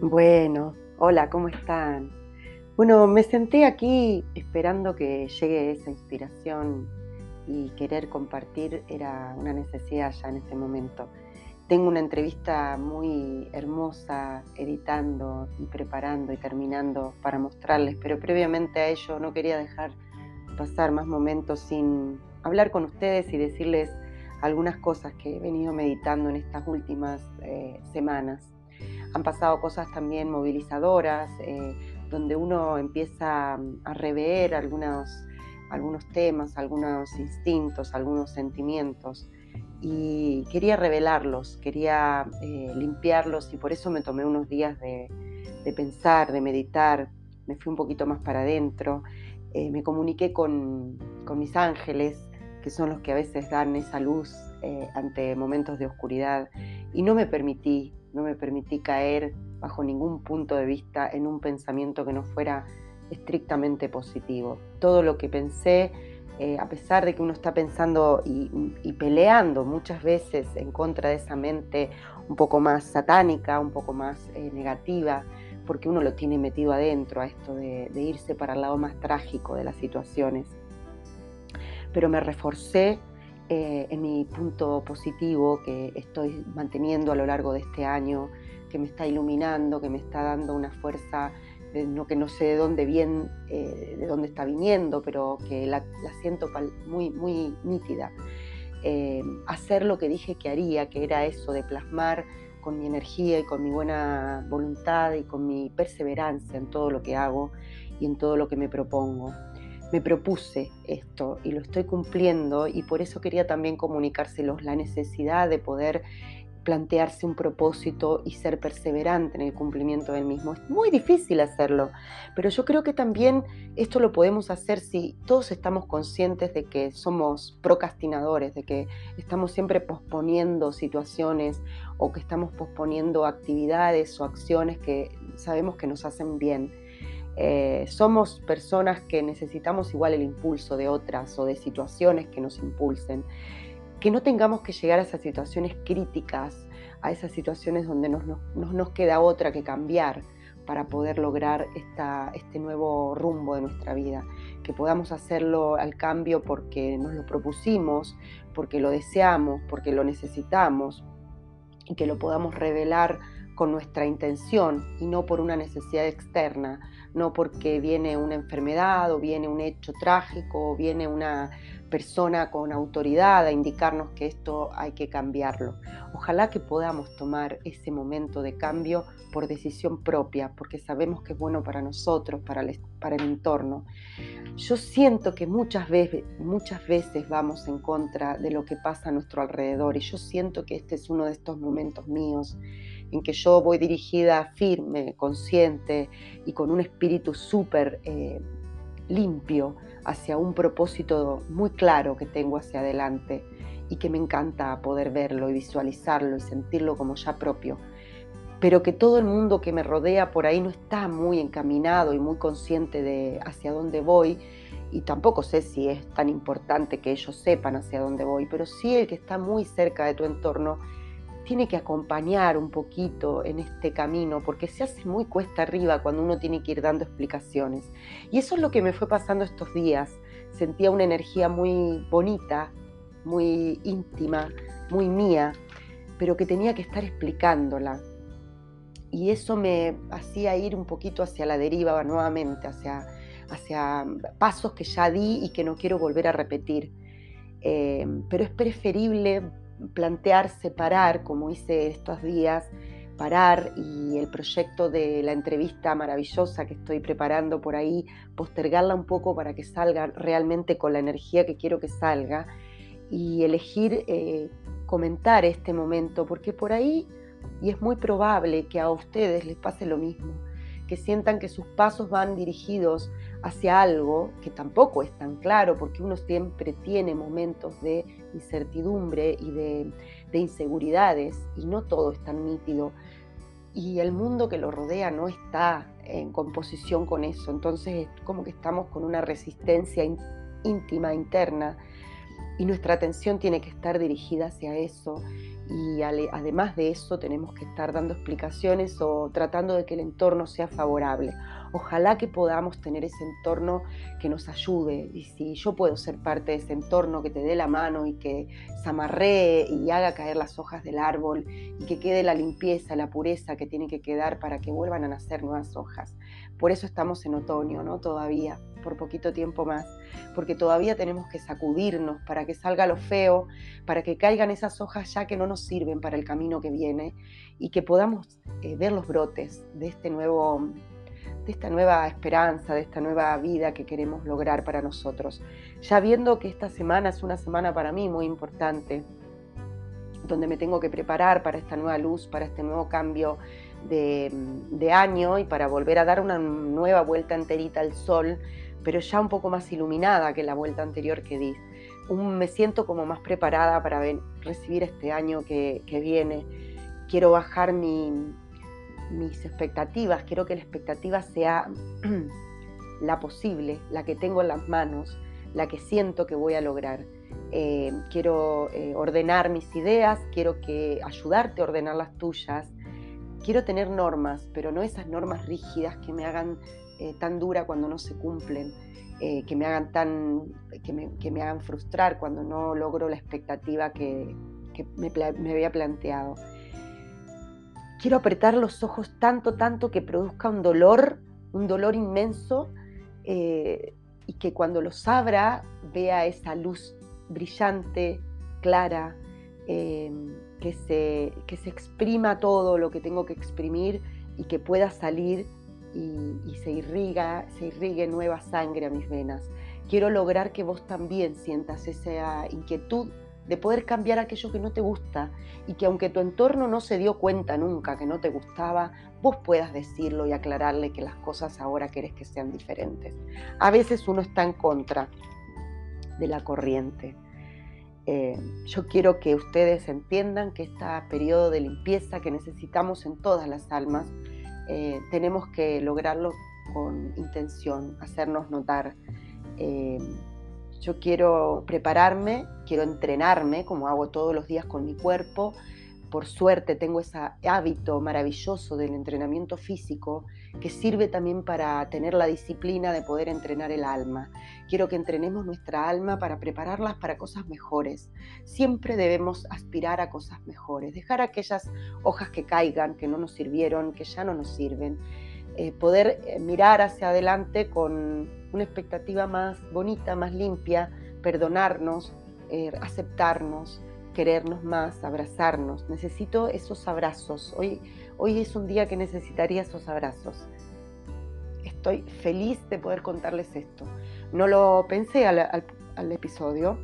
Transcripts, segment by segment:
Bueno, hola, ¿cómo están? Bueno, me senté aquí esperando que llegue esa inspiración y querer compartir era una necesidad ya en ese momento. Tengo una entrevista muy hermosa editando y preparando y terminando para mostrarles, pero previamente a ello no quería dejar pasar más momentos sin hablar con ustedes y decirles algunas cosas que he venido meditando en estas últimas eh, semanas han pasado cosas también movilizadoras, eh, donde uno empieza a rever algunos, temas, algunos instintos, algunos sentimientos. Y quería revelarlos, quería eh, limpiarlos y por eso me tomé unos días de, pensar, de meditar, me fui un poquito más para adentro, eh, me comuniqué con, mis ángeles, que son los que a veces dan esa luz ante momentos de oscuridad, y no me permití no me permití caer bajo ningún punto de vista en un pensamiento que no fuera estrictamente positivo. Todo lo que pensé, eh, a pesar de que uno está pensando y, peleando muchas veces en contra de esa mente un poco más satánica, un poco más eh, negativa, porque uno lo tiene metido adentro a esto de, de irse para el lado más trágico de las situaciones. Pero me reforcé eh, en mi punto positivo que estoy manteniendo a lo largo de este año, que me está iluminando, que me está dando una fuerza no, que no sé de dónde bien, eh, de dónde está viniendo, pero que la, siento muy, muy nítida. Eh, hacer lo que dije que haría, que era eso de plasmar con mi energía y con mi buena voluntad y con mi perseverancia en todo lo que hago y en todo lo que me propongo me propuse esto y lo estoy cumpliendo y por eso quería también comunicárselos la necesidad de poder plantearse un propósito y ser perseverante en el cumplimiento del mismo. Es muy difícil hacerlo, pero yo creo que también esto lo podemos hacer si todos estamos conscientes de que somos procrastinadores, de que estamos siempre posponiendo situaciones o que estamos posponiendo actividades o acciones que sabemos que nos hacen bien eh, somos personas que necesitamos igual el impulso de otras o de situaciones que nos impulsen. Que no tengamos que llegar a esas situaciones críticas, a esas situaciones donde no nos, queda otra que cambiar para poder lograr este nuevo rumbo de nuestra vida. Que podamos hacerlo al cambio porque nos lo propusimos, porque lo deseamos, porque lo necesitamos y que lo podamos revelar con nuestra intención y no por una necesidad externa, no porque viene una enfermedad o viene un hecho trágico o viene una persona con autoridad a indicarnos que esto hay que cambiarlo. Ojalá que podamos tomar ese momento de cambio por decisión propia, porque sabemos que es bueno para nosotros, para el, para el entorno. Yo siento que muchas veces, muchas veces vamos en contra de lo que pasa a nuestro alrededor y yo siento que este es uno de estos momentos míos en que yo voy dirigida firme, consciente y con un espíritu súper eh, limpio hacia un propósito muy claro que tengo hacia adelante y que me encanta poder verlo y visualizarlo y sentirlo como ya propio. Pero que todo el mundo que me rodea por ahí no está muy encaminado y muy consciente de hacia dónde voy y tampoco sé si es tan importante que ellos sepan hacia dónde voy, pero sí el que está muy cerca de tu entorno tiene que acompañar un poquito en este camino, porque se hace muy cuesta arriba cuando uno tiene que ir dando explicaciones. Y eso es lo que me fue pasando estos días. Sentía una energía muy bonita, muy íntima, muy mía, pero que tenía que estar explicándola. Y eso me hacía ir un poquito hacia la deriva nuevamente, hacia, pasos que ya di y que no quiero volver a repetir. Eh, pero es preferible plantearse parar, como hice estos días, parar y el proyecto de la entrevista maravillosa que estoy preparando por ahí, postergarla un poco para que salga realmente con la energía que quiero que salga y elegir eh, comentar este momento, porque por ahí, y es muy probable que a ustedes les pase lo mismo, que sientan que sus pasos van dirigidos hacia algo que tampoco es tan claro, porque uno siempre tiene momentos de incertidumbre y de, inseguridades, y no todo es tan nítido. Y el mundo que lo rodea no está en composición con eso, entonces es como que estamos con una resistencia íntima, interna, y nuestra atención tiene que estar dirigida hacia eso y además de eso tenemos que estar dando explicaciones o tratando de que el entorno sea favorable. Ojalá que podamos tener ese entorno que nos ayude y si yo puedo ser parte de ese entorno que te dé la mano y que se amarree y haga caer las hojas del árbol y que quede la limpieza, la pureza que tiene que quedar para que vuelvan a nacer nuevas hojas. Por eso estamos en otoño, ¿no? Todavía, por poquito tiempo más, porque todavía tenemos que sacudirnos para que salga lo feo, para que caigan esas hojas ya que no nos sirven para el camino que viene y que podamos eh, ver los brotes de este nuevo de esta nueva esperanza, de esta nueva vida que queremos lograr para nosotros. Ya viendo que esta semana es una semana para mí muy importante, donde me tengo que preparar para esta nueva luz, para este nuevo cambio de, año y para volver a dar una nueva vuelta enterita al sol, pero ya un poco más iluminada que la vuelta anterior que di. me siento como más preparada para recibir este año que viene. Quiero bajar mi, mis expectativas, quiero que la expectativa sea la posible, la que tengo en las manos, la que siento que voy a lograr. Eh, quiero eh, ordenar mis ideas, quiero que ayudarte a ordenar las tuyas. Quiero tener normas, pero no esas normas rígidas que me hagan eh, tan dura cuando no se cumplen, que me hagan tan, que me, hagan frustrar cuando no logro la expectativa que, me, me había planteado. Quiero apretar los ojos tanto, tanto que produzca un dolor, un dolor inmenso, eh, y que cuando los abra vea esa luz brillante, clara, eh, que, se, que se exprima todo lo que tengo que exprimir y que pueda salir y, se, irriga, se irrigue nueva sangre a mis venas. Quiero lograr que vos también sientas esa inquietud de poder cambiar aquello que no te gusta y que aunque tu entorno no se dio cuenta nunca que no te gustaba, vos puedas decirlo y aclararle que las cosas ahora querés que sean diferentes. A veces uno está en contra de la corriente. Eh, yo quiero que ustedes entiendan que este periodo de limpieza que necesitamos en todas las almas, eh, tenemos que lograrlo con intención, hacernos notar. Eh, yo quiero prepararme, quiero entrenarme, como hago todos los días con mi cuerpo. Por suerte tengo ese hábito maravilloso del entrenamiento físico que sirve también para tener la disciplina de poder entrenar el alma. Quiero que entrenemos nuestra alma para prepararlas para cosas mejores. Siempre debemos aspirar a cosas mejores, dejar aquellas hojas que caigan, que no nos sirvieron, que ya no nos sirven eh, poder eh, mirar hacia adelante con una expectativa más bonita, más limpia, perdonarnos, eh, aceptarnos, querernos más, abrazarnos. Necesito esos abrazos. Hoy, hoy es un día que necesitaría esos abrazos. Estoy feliz de poder contarles esto. No lo pensé al, episodio,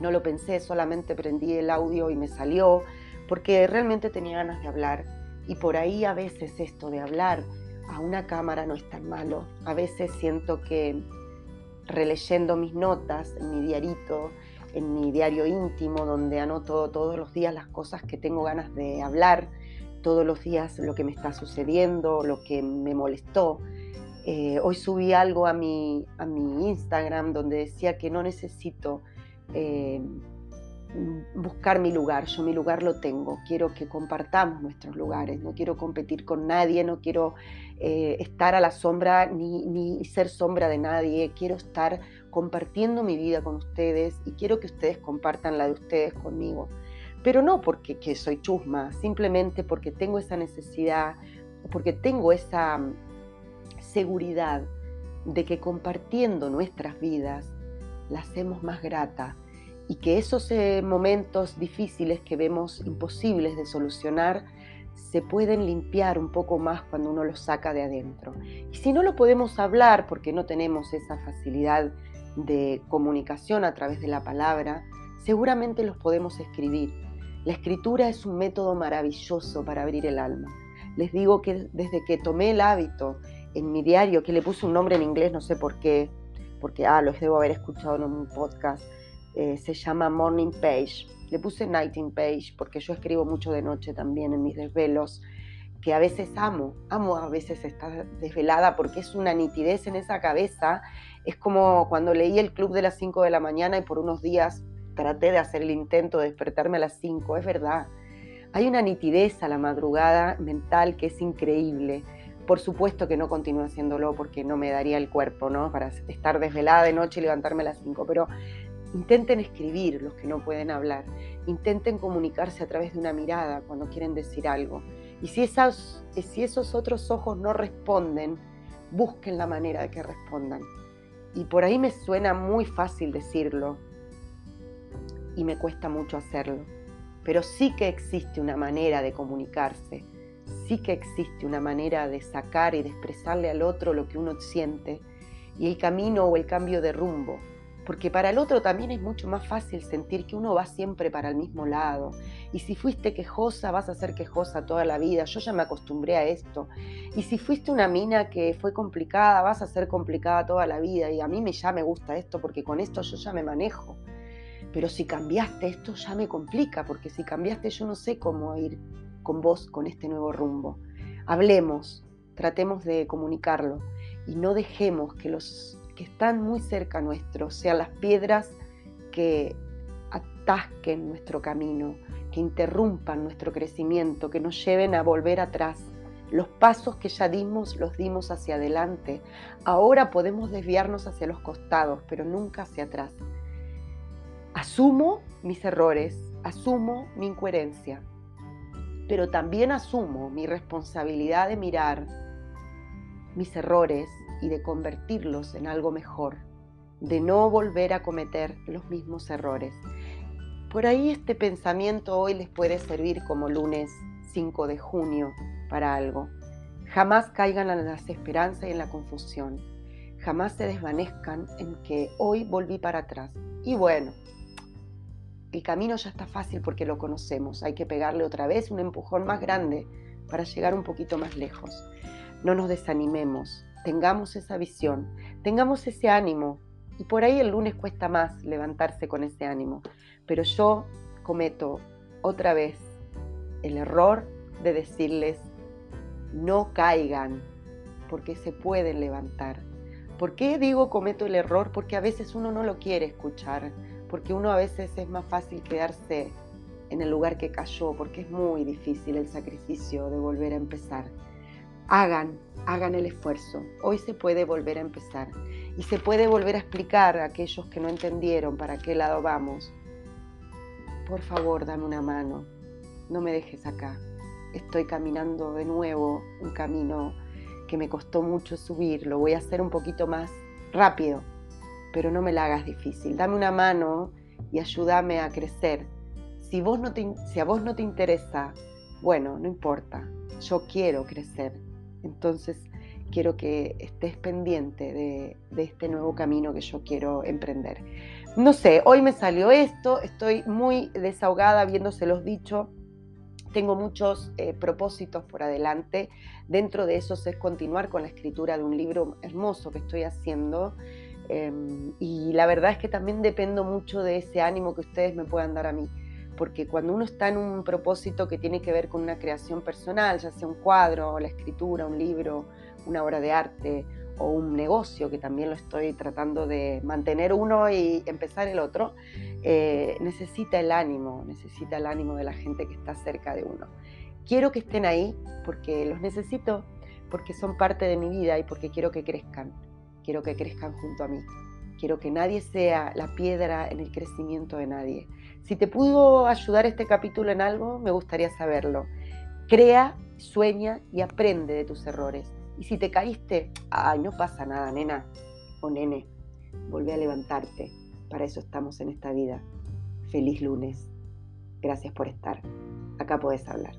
no lo pensé, solamente prendí el audio y me salió, porque realmente tenía ganas de hablar. Y por ahí a veces esto de hablar a una cámara no es tan malo. A veces siento que releyendo mis notas mi diarito, en mi diario íntimo, donde anoto todos los días las cosas que tengo ganas de hablar, todos los días lo que me está sucediendo, lo que me molestó. Eh, hoy subí algo a mi, a mi Instagram donde decía que no necesito eh, buscar mi lugar, yo mi lugar lo tengo, quiero que compartamos nuestros lugares, no quiero competir con nadie, no quiero eh, estar a la sombra ni, ni, ser sombra de nadie, quiero estar compartiendo mi vida con ustedes y quiero que ustedes compartan la de ustedes conmigo. Pero no porque que soy chusma, simplemente porque tengo esa necesidad, porque tengo esa seguridad de que compartiendo nuestras vidas la hacemos más grata, y que esos eh, momentos difíciles que vemos imposibles de solucionar se pueden limpiar un poco más cuando uno los saca de adentro. Y si no lo podemos hablar porque no tenemos esa facilidad de comunicación a través de la palabra, seguramente los podemos escribir. La escritura es un método maravilloso para abrir el alma. Les digo que desde que tomé el hábito en mi diario, que le puse un nombre en inglés, no sé por qué, porque ah, los debo haber escuchado en un podcast, eh, se llama Morning Page. Le puse Nighting Page porque yo escribo mucho de noche también en mis desvelos, que a veces amo, amo a veces estar desvelada porque es una nitidez en esa cabeza. Es como cuando leí el club de las 5 de la mañana y por unos días traté de hacer el intento de despertarme a las 5, es verdad. Hay una nitidez a la madrugada mental que es increíble. Por supuesto que no continúo haciéndolo porque no me daría el cuerpo, ¿no? Para estar desvelada de noche y levantarme a las 5, pero intenten escribir los que no pueden hablar, intenten comunicarse a través de una mirada cuando quieren decir algo. Y si, si esos otros ojos no responden, busquen la manera de que respondan. Y por ahí me suena muy fácil decirlo y me cuesta mucho hacerlo pero sí que existe una manera de comunicarse, sí que existe una manera de sacar y de expresarle al otro lo que uno siente y el camino o el cambio de rumbo, porque para el otro también es mucho más fácil sentir que uno va siempre para el mismo lado. Y si fuiste quejosa, vas a ser quejosa toda la vida. Yo ya me acostumbré a esto. Y si fuiste una mina que fue complicada, vas a ser complicada toda la vida. Y a mí me, ya me gusta esto porque con esto yo ya me manejo. Pero si cambiaste esto ya me complica, porque si cambiaste yo no sé cómo ir con vos con este nuevo rumbo. Hablemos, tratemos de comunicarlo y no dejemos que los que están muy cerca nuestro sean las piedras que atasquen nuestro camino, que interrumpan nuestro crecimiento, que nos lleven a volver atrás. Los pasos que ya dimos los dimos hacia adelante. Ahora podemos desviarnos hacia los costados, pero nunca hacia atrás. Asumo mis errores, asumo mi incoherencia, pero también asumo mi responsabilidad de mirar mis errores y de convertirlos en algo mejor, de no volver a cometer los mismos errores. Por ahí este pensamiento hoy les puede servir como lunes 5 de junio para algo. Jamás caigan en la desesperanza y en la confusión. Jamás se desvanezcan en que hoy volví para atrás. Y bueno, el camino ya está fácil porque lo conocemos. Hay que pegarle otra vez un empujón más grande para llegar un poquito más lejos. No nos desanimemos, tengamos esa visión, tengamos ese ánimo. Y por ahí el lunes cuesta más levantarse con ese ánimo. Pero yo cometo otra vez el error de decirles, no caigan, porque se pueden levantar. ¿Por qué digo cometo el error? Porque a veces uno no lo quiere escuchar porque uno a veces es más fácil quedarse en el lugar que cayó, porque es muy difícil el sacrificio de volver a empezar. Hagan, hagan el esfuerzo. Hoy se puede volver a empezar y se puede volver a explicar a aquellos que no entendieron para qué lado vamos. Por favor, dame una mano, no me dejes acá. Estoy caminando de nuevo un camino que me costó mucho subir, lo voy a hacer un poquito más rápido pero no me la hagas difícil. Dame una mano y ayúdame a crecer. Si, a vos no te interesa, bueno, no importa, yo quiero crecer. Entonces quiero que estés pendiente de, este nuevo camino que yo quiero emprender. No sé, hoy me salió esto, estoy muy desahogada habiéndoselos dicho. Tengo muchos eh, propósitos por adelante. Dentro de esos es continuar con la escritura de un libro hermoso que estoy haciendo Em, y la verdad es que también dependo mucho de ese ánimo que ustedes me puedan dar a mí, porque cuando uno está en un propósito que tiene que ver con una creación personal, ya sea un cuadro, la escritura, un libro, una obra de arte o un negocio, que también lo estoy tratando de mantener uno y empezar el otro, eh, necesita el ánimo, necesita el ánimo de la gente que está cerca de uno. Quiero que estén ahí porque los necesito, porque son parte de mi vida y porque quiero que crezcan quiero que crezcan junto a mí. Quiero que nadie sea la piedra en el crecimiento de nadie. Si te pudo ayudar este capítulo en algo, me gustaría saberlo. Crea, sueña y aprende de tus errores. Y si te caíste, ay, no pasa nada, nena o nene. Volvé a levantarte. Para eso estamos en esta vida. Feliz lunes. Gracias por estar. Acá puedes hablar.